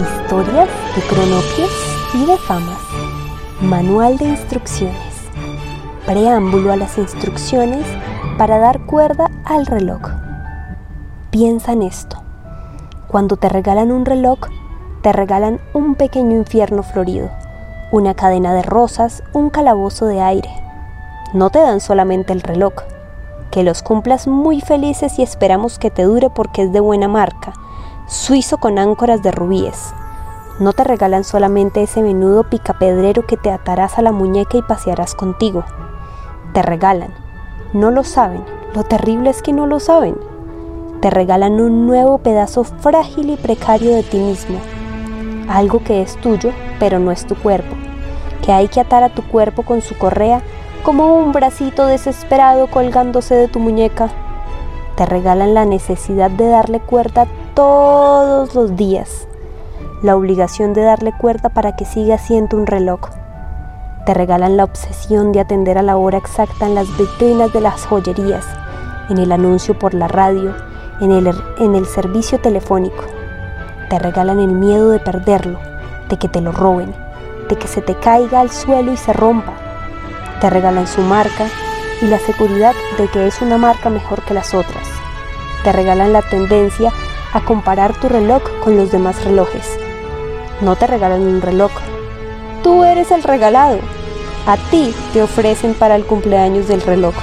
Historias de cronopios y de famas. Manual de instrucciones. Preámbulo a las instrucciones para dar cuerda al reloj. Piensa en esto. Cuando te regalan un reloj, te regalan un pequeño infierno florido, una cadena de rosas, un calabozo de aire. No te dan solamente el reloj, que los cumplas muy felices y esperamos que te dure porque es de buena marca, suizo con áncoras de rubíes. No te regalan solamente ese menudo picapedrero que te atarás a la muñeca y pasearás contigo. Te regalan, no lo saben, lo terrible es que no lo saben. Te regalan un nuevo pedazo frágil y precario de ti mismo, algo que es tuyo, pero no es tu cuerpo, que hay que atar a tu cuerpo con su correa como un bracito desesperado colgándose de tu muñeca. Te regalan la necesidad de darle cuerda todos los días, la obligación de darle cuerda para que siga siendo un reloj. Te regalan la obsesión de atender a la hora exacta en las vitrinas de las joyerías, en el anuncio por la radio, en el, en el servicio telefónico. Te regalan el miedo de perderlo, de que te lo roben, de que se te caiga al suelo y se rompa. Te regalan su marca y la seguridad de que es una marca mejor que las otras. Te regalan la tendencia a comparar tu reloj con los demás relojes. No te regalan un reloj. Tú eres el regalado. A ti te ofrecen para el cumpleaños del reloj.